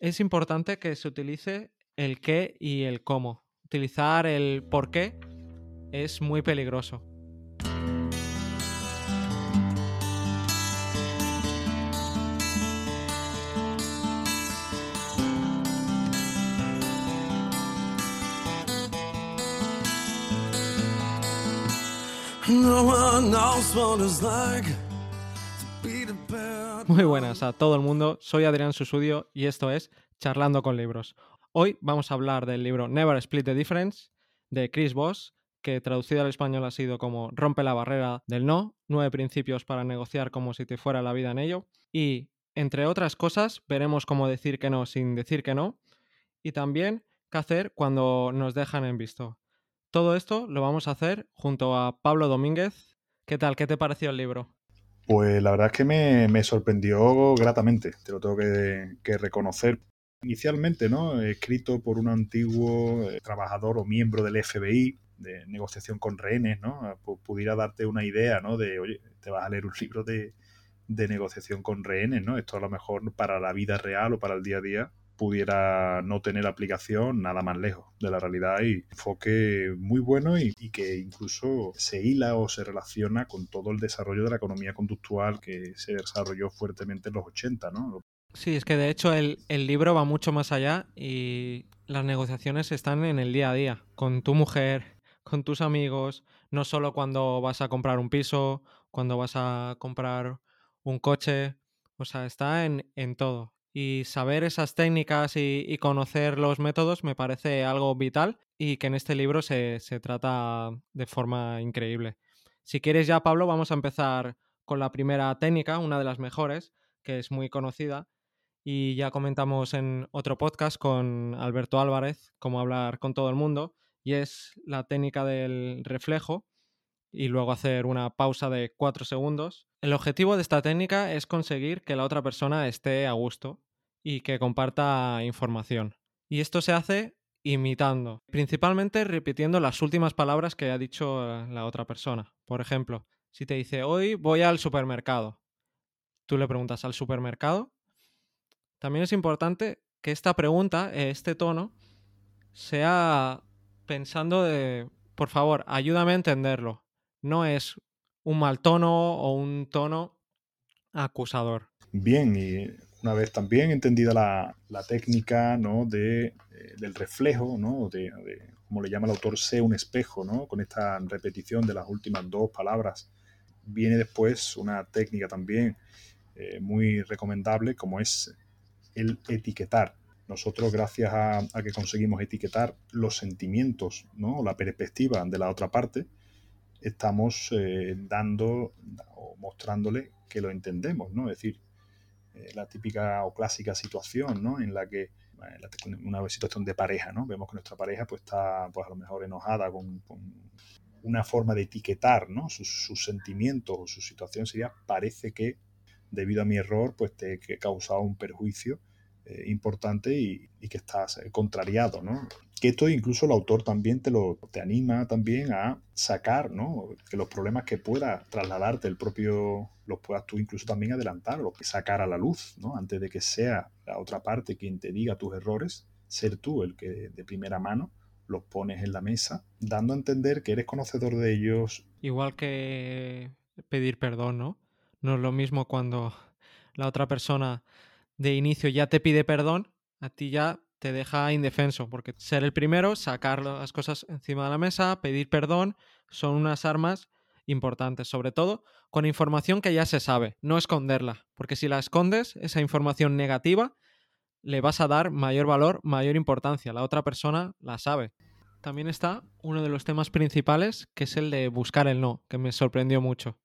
es importante que se utilice el qué y el cómo. Utilizar el por qué es muy peligroso. Muy buenas a todo el mundo, soy Adrián Susudio y esto es Charlando con Libros. Hoy vamos a hablar del libro Never Split the Difference de Chris Voss, que traducido al español ha sido como Rompe la barrera del no, nueve principios para negociar como si te fuera la vida en ello. Y, entre otras cosas, veremos cómo decir que no sin decir que no. Y también qué hacer cuando nos dejan en visto. Todo esto lo vamos a hacer junto a Pablo Domínguez. ¿Qué tal? ¿Qué te pareció el libro? Pues la verdad es que me, sorprendió gratamente, te lo tengo que, reconocer. Inicialmente, ¿no? Escrito por un antiguo eh, trabajador o miembro del FBI de negociación con rehenes, ¿no? Pudiera darte una idea, ¿no? De, oye, te vas a leer un libro de, de negociación con rehenes, ¿no? Esto a lo mejor para la vida real o para el día a día pudiera no tener aplicación nada más lejos de la realidad y enfoque muy bueno y, que incluso se hila o se relaciona con todo el desarrollo de la economía conductual que se desarrolló fuertemente en los 80, ¿no? Sí, es que de hecho el, el libro va mucho más allá y las negociaciones están en el día a día, con tu mujer, con tus amigos, no solo cuando vas a comprar un piso, cuando vas a comprar un coche, o sea, está en, en todo y saber esas técnicas y, conocer los métodos me parece algo vital y que en este libro se, trata de forma increíble. Si quieres ya, Pablo, vamos a empezar con la primera técnica, una de las mejores, que es muy conocida, y ya comentamos en otro podcast con Alberto Álvarez cómo hablar con todo el mundo, y es la técnica del reflejo, y luego hacer una pausa de cuatro segundos. El objetivo de esta técnica es conseguir que la otra persona esté a gusto y que comparta información. Y esto se hace imitando, principalmente repitiendo las últimas palabras que ha dicho la otra persona. Por ejemplo, si te dice, hoy voy al supermercado, tú le preguntas al supermercado. También es importante que esta pregunta, este tono, sea pensando de, por favor, ayúdame a entenderlo no es un mal tono o un tono acusador. Bien, y una vez también entendida la, técnica ¿no? de, eh, del reflejo, ¿no? de, como le llama el autor, sé un espejo, ¿no? con esta repetición de las últimas dos palabras, viene después una técnica también eh, muy recomendable como es el etiquetar. Nosotros, gracias a, a, que conseguimos etiquetar los sentimientos, ¿no? la perspectiva de la otra parte, estamos eh, dando o mostrándole que lo entendemos, ¿no? Es decir, eh, la típica o clásica situación, ¿no? En la que en una situación de pareja, ¿no? Vemos que nuestra pareja pues está pues a lo mejor enojada con, una forma de etiquetar, ¿no? Sus, sentimientos o su situación sería parece que debido a mi error pues te he causado un perjuicio eh, importante y, que estás contrariado, ¿no? Que esto incluso el autor también te lo te anima también a sacar, ¿no? Que los problemas que pueda trasladarte el propio los puedas tú incluso también adelantar o sacar a la luz, ¿no? Antes de que sea la otra parte quien te diga tus errores, ser tú el que de primera mano los pones en la mesa, dando a entender que eres conocedor de ellos. Igual que pedir perdón, ¿no? No es lo mismo cuando la otra persona de inicio ya te pide perdón, a ti ya te deja indefenso, porque ser el primero, sacar las cosas encima de la mesa, pedir perdón, son unas armas importantes, sobre todo con información que ya se sabe, no esconderla, porque si la escondes, esa información negativa, le vas a dar mayor valor, mayor importancia, la otra persona la sabe. También está uno de los temas principales, que es el de buscar el no, que me sorprendió mucho.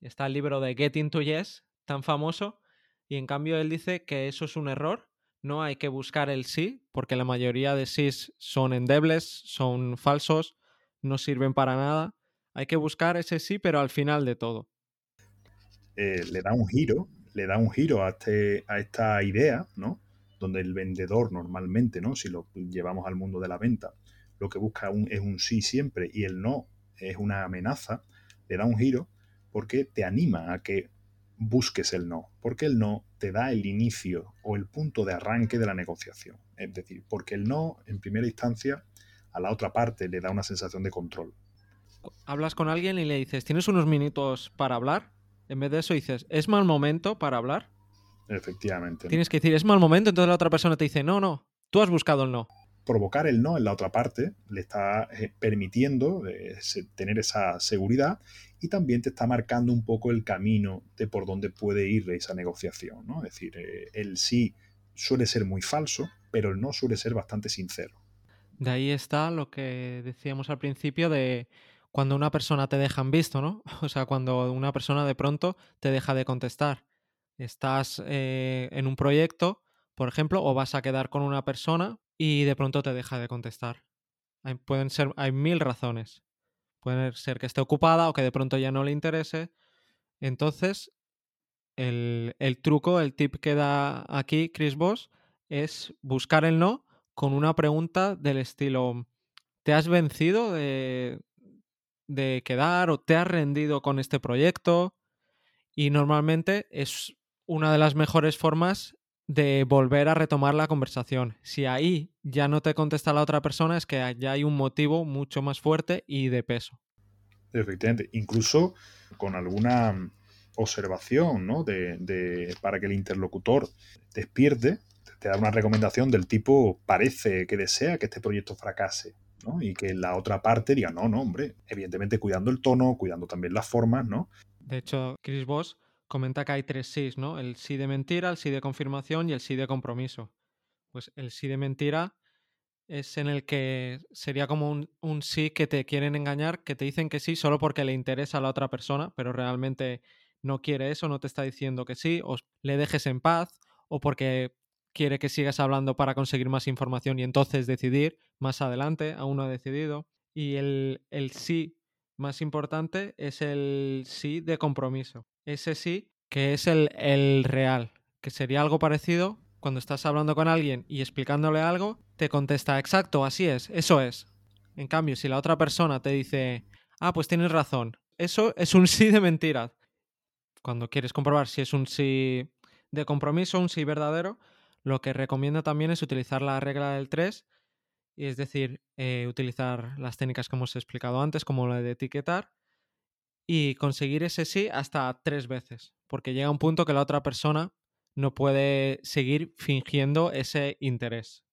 Está el libro de Getting to Yes, tan famoso, y en cambio él dice que eso es un error no hay que buscar el sí, porque la mayoría de sís son endebles, son falsos, no sirven para nada. Hay que buscar ese sí, pero al final de todo. Eh, le da un giro, le da un giro a, este, a esta idea, ¿no? Donde el vendedor normalmente, ¿no? Si lo llevamos al mundo de la venta, lo que busca es un sí siempre y el no es una amenaza, le da un giro porque te anima a que busques el no, porque el no te da el inicio o el punto de arranque de la negociación. Es decir, porque el no, en primera instancia, a la otra parte le da una sensación de control. Hablas con alguien y le dices, ¿tienes unos minutos para hablar? En vez de eso dices, ¿es mal momento para hablar? Efectivamente. Tienes que decir, es mal momento, entonces la otra persona te dice, no, no, tú has buscado el no. Provocar el no en la otra parte le está eh, permitiendo eh, tener esa seguridad y también te está marcando un poco el camino de por dónde puede ir esa negociación. ¿no? Es decir, eh, el sí suele ser muy falso, pero el no suele ser bastante sincero. De ahí está lo que decíamos al principio de cuando una persona te deja en visto, ¿no? O sea, cuando una persona de pronto te deja de contestar. Estás eh, en un proyecto, por ejemplo, o vas a quedar con una persona y de pronto te deja de contestar. Pueden ser, hay mil razones. Puede ser que esté ocupada o que de pronto ya no le interese. Entonces, el, el truco, el tip que da aquí Chris Voss es buscar el no con una pregunta del estilo, ¿te has vencido de, de quedar o te has rendido con este proyecto? Y normalmente es una de las mejores formas de volver a retomar la conversación. Si ahí ya no te contesta la otra persona, es que ya hay un motivo mucho más fuerte y de peso. Efectivamente, incluso con alguna observación, ¿no? De, de, para que el interlocutor despierte, te da una recomendación del tipo parece que desea que este proyecto fracase. ¿no? Y que la otra parte diga, no, no, hombre, evidentemente cuidando el tono, cuidando también las formas, ¿no? De hecho, Chris Voss comenta que hay tres sís, ¿no? El sí de mentira, el sí de confirmación y el sí de compromiso. Pues el sí de mentira es en el que sería como un, un, sí que te quieren engañar, que te dicen que sí solo porque le interesa a la otra persona, pero realmente no quiere eso, no te está diciendo que sí, o le dejes en paz, o porque quiere que sigas hablando para conseguir más información y entonces decidir más adelante, aún no ha decidido. Y el, el sí más importante es el sí de compromiso. Ese sí que es el, el real, que sería algo parecido cuando estás hablando con alguien y explicándole algo, te contesta, exacto, así es, eso es. En cambio, si la otra persona te dice, ah, pues tienes razón, eso es un sí de mentira. Cuando quieres comprobar si es un sí de compromiso, un sí verdadero, lo que recomiendo también es utilizar la regla del 3, y es decir, eh, utilizar las técnicas que hemos explicado antes, como la de etiquetar, y conseguir ese sí hasta tres veces, porque llega un punto que la otra persona no puede seguir fingiendo ese interés.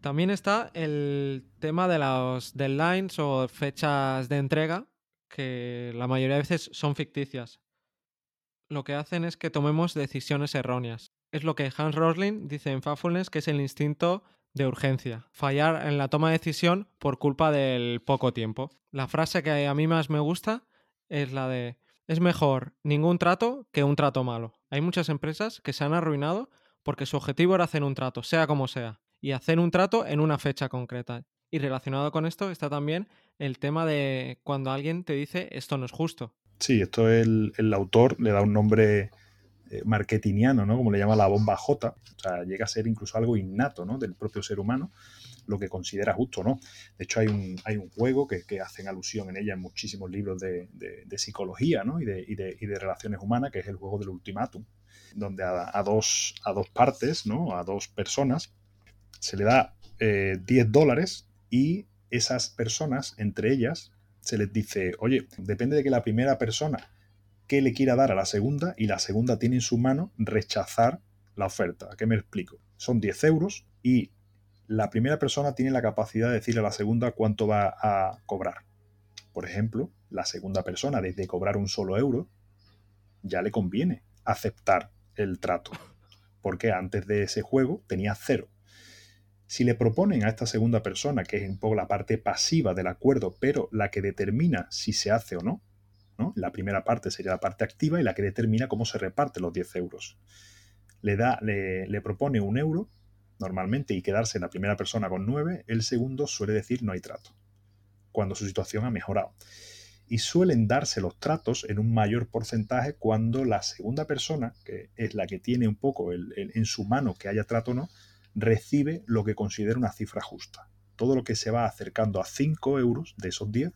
También está el tema de los deadlines o fechas de entrega, que la mayoría de veces son ficticias. Lo que hacen es que tomemos decisiones erróneas. Es lo que Hans Rosling dice en Factfulness, que es el instinto de urgencia. Fallar en la toma de decisión por culpa del poco tiempo. La frase que a mí más me gusta es la de es mejor ningún trato que un trato malo. Hay muchas empresas que se han arruinado porque su objetivo era hacer un trato, sea como sea, y hacer un trato en una fecha concreta. Y relacionado con esto está también el tema de cuando alguien te dice esto no es justo. Sí, esto el, el autor le da un nombre eh, marketingiano, ¿no? Como le llama la bomba J. O sea, llega a ser incluso algo innato, ¿no? Del propio ser humano, lo que considera justo, ¿no? De hecho, hay un, hay un juego que, que hacen alusión en ella en muchísimos libros de, de, psicología, ¿no? Y de, y, y de, relaciones humanas, que es el juego del ultimátum, donde a, a, dos, a dos partes, ¿no? A dos personas, se le da eh, 10 dólares y esas personas, entre ellas, se les dice, oye, depende de que la primera persona que le quiera dar a la segunda y la segunda tiene en su mano rechazar la oferta. ¿A qué me explico? Son 10 euros y la primera persona tiene la capacidad de decirle a la segunda cuánto va a cobrar. Por ejemplo, la segunda persona, desde cobrar un solo euro, ya le conviene aceptar el trato, porque antes de ese juego tenía cero. Si le proponen a esta segunda persona, que es un poco la parte pasiva del acuerdo, pero la que determina si se hace o no, La primera parte sería la parte activa y la que determina cómo se reparten los 10 euros. Le, da, le, propone un euro normalmente y quedarse en la primera persona con 9, el segundo suele decir no hay trato, cuando su situación ha mejorado. Y suelen darse los tratos en un mayor porcentaje cuando la segunda persona, que es la que tiene un poco el, en su mano que haya trato o no, recibe lo que considera una cifra justa. Todo lo que se va acercando a 5 euros de esos 10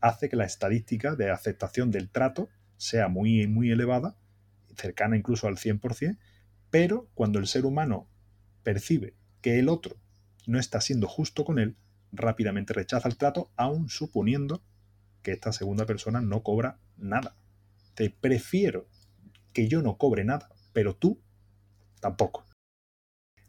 hace que la estadística de aceptación del trato sea muy, muy elevada cercana incluso al 100%, pero cuando el ser humano percibe que el otro no está siendo justo con él, rápidamente rechaza el trato, aun suponiendo que esta segunda persona no cobra nada. Te prefiero que yo no cobre nada, pero tú tampoco.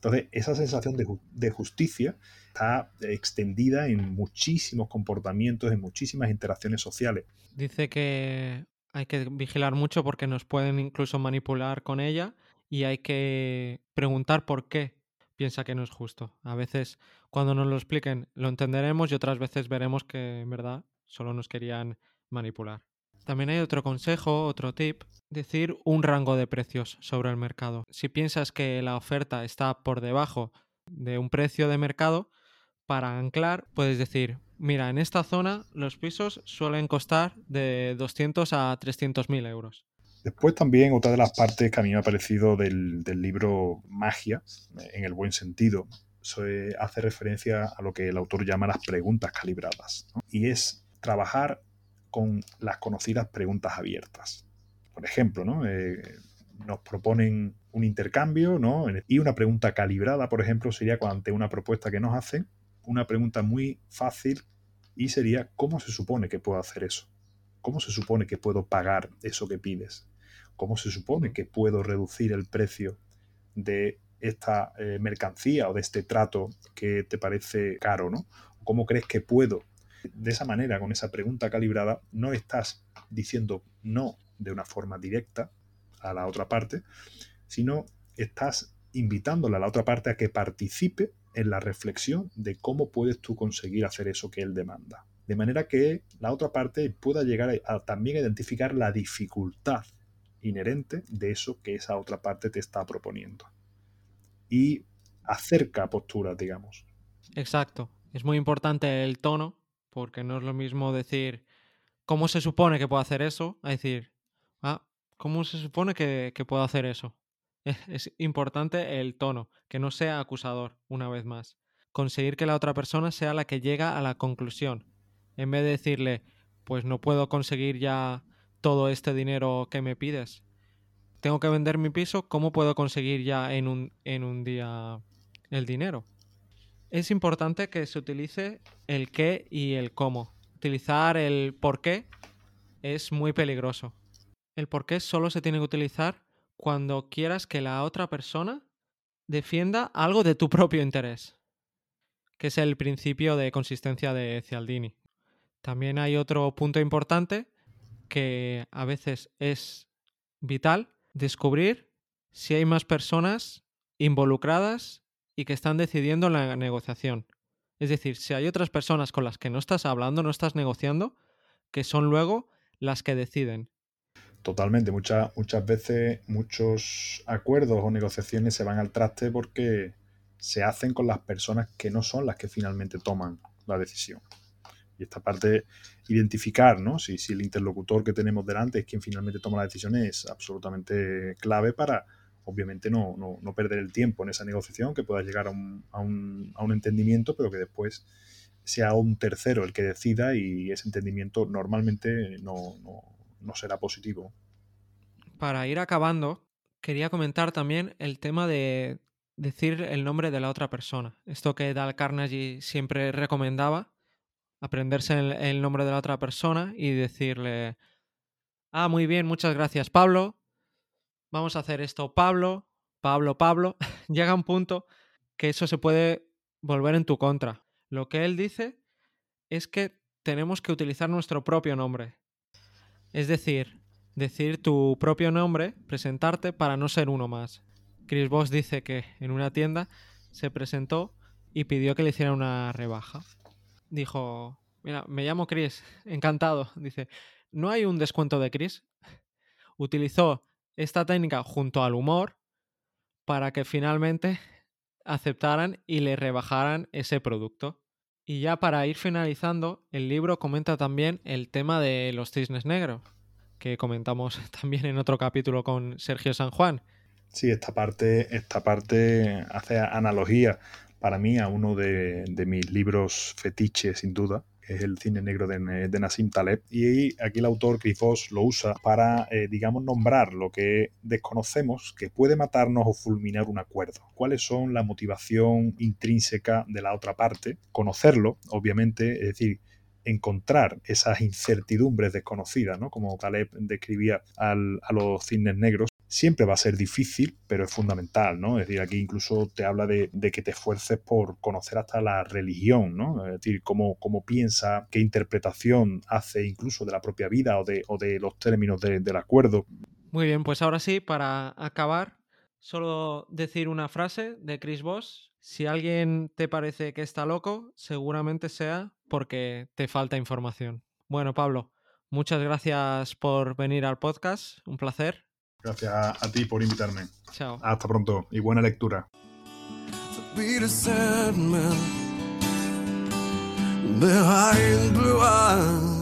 Entonces, esa sensación de, justicia está extendida en muchísimos comportamientos, en muchísimas interacciones sociales. Dice que hay que vigilar mucho porque nos pueden incluso manipular con ella y hay que preguntar por qué piensa que no es justo. A veces cuando nos lo expliquen lo entenderemos y otras veces veremos que en verdad solo nos querían manipular. También hay otro consejo, otro tip, decir un rango de precios sobre el mercado. Si piensas que la oferta está por debajo de un precio de mercado, para anclar puedes decir, mira, en esta zona los pisos suelen costar de 200 a 300 mil euros. Después también otra de las partes que a mí me ha parecido del, libro Magia, en el buen sentido, hace referencia a lo que el autor llama las preguntas calibradas. Y es trabajar con las conocidas preguntas abiertas. Por ejemplo, ¿no? Eh, nos proponen un intercambio, ¿no? Y una pregunta calibrada, por ejemplo, sería ante una propuesta que nos hacen, una pregunta muy fácil y sería, ¿cómo se supone que puedo hacer eso? ¿Cómo se supone que puedo pagar eso que pides? ¿Cómo se supone que puedo reducir el precio de esta eh, mercancía o de este trato que te parece caro, ¿no? ¿Cómo crees que puedo de esa manera, con esa pregunta calibrada, no estás diciendo no de una forma directa a la otra parte, sino estás invitándole a la otra parte a que participe en la reflexión de cómo puedes tú conseguir hacer eso que él demanda. De manera que la otra parte pueda llegar a, también identificar la dificultad inherente de eso que esa otra parte te está proponiendo. Y acerca posturas, digamos. Exacto. Es muy importante el tono porque no es lo mismo decir cómo se supone que puedo hacer eso a decir, ah, ¿cómo se supone que, puedo hacer eso? Es, importante el tono, que no sea acusador, una vez más. Conseguir que la otra persona sea la que llega a la conclusión. En vez de decirle, pues no puedo conseguir ya todo este dinero que me pides. Tengo que vender mi piso, ¿cómo puedo conseguir ya en un, en un día el dinero? Es importante que se utilice el qué y el cómo. Utilizar el por qué es muy peligroso. El por qué solo se tiene que utilizar cuando quieras que la otra persona defienda algo de tu propio interés, que es el principio de consistencia de Cialdini. También hay otro punto importante que a veces es vital, descubrir si hay más personas involucradas y que están decidiendo la negociación. Es decir, si hay otras personas con las que no estás hablando, no estás negociando, que son luego las que deciden. Totalmente, muchas, muchas veces muchos acuerdos o negociaciones se van al traste porque se hacen con las personas que no son las que finalmente toman la decisión. Y esta parte, identificar, ¿no? Si, si el interlocutor que tenemos delante es quien finalmente toma la decisión es absolutamente clave para, obviamente no, no, perder el tiempo en esa negociación, que pueda llegar a un, a, un, a un, entendimiento, pero que después sea un tercero el que decida y ese entendimiento normalmente no, no será positivo. Para ir acabando, quería comentar también el tema de decir el nombre de la otra persona. Esto que Dal Carnegie siempre recomendaba, aprenderse el nombre de la otra persona y decirle, ah, muy bien, muchas gracias Pablo, vamos a hacer esto, Pablo, Pablo, Pablo, llega un punto que eso se puede volver en tu contra. Lo que él dice es que tenemos que utilizar nuestro propio nombre. Es decir, decir tu propio nombre, presentarte para no ser uno más. Chris Voss dice que en una tienda se presentó y pidió que le hiciera una rebaja. Dijo, mira, me llamo Chris, encantado. Dice, ¿no hay un descuento de Chris? Utilizó esta técnica junto al humor para que finalmente aceptaran y le rebajaran ese producto. Y ya para ir finalizando, el libro comenta también el tema de los cisnes negros, que comentamos también en otro capítulo con Sergio San Juan. Sí, esta parte, esta parte hace analogía para mí a uno de, mis libros fetiches, sin duda, que es el cine negro de, de Nassim Taleb. Y aquí el autor Voss lo usa para, eh, digamos, nombrar lo que desconocemos que puede matarnos o fulminar un acuerdo. ¿Cuáles son la motivación intrínseca de la otra parte? Conocerlo, obviamente, es decir, encontrar esas incertidumbres desconocidas, ¿no? Como Taleb describía a los cisnes negros, siempre va a ser difícil, pero es fundamental, ¿no? Es decir, aquí incluso te habla de, que te esfuerces por conocer hasta la religión, ¿no? Es decir, cómo, cómo piensa, qué interpretación hace incluso de la propia vida o de, o de los términos del acuerdo. Muy bien, pues ahora sí, para acabar, solo decir una frase de Chris Voss. Si alguien te parece que está loco, seguramente sea porque te falta información. Bueno, Pablo, muchas gracias por venir al podcast. Un placer. Gracias a, ti por invitarme. Chao. Hasta pronto y buena lectura. blue eyes.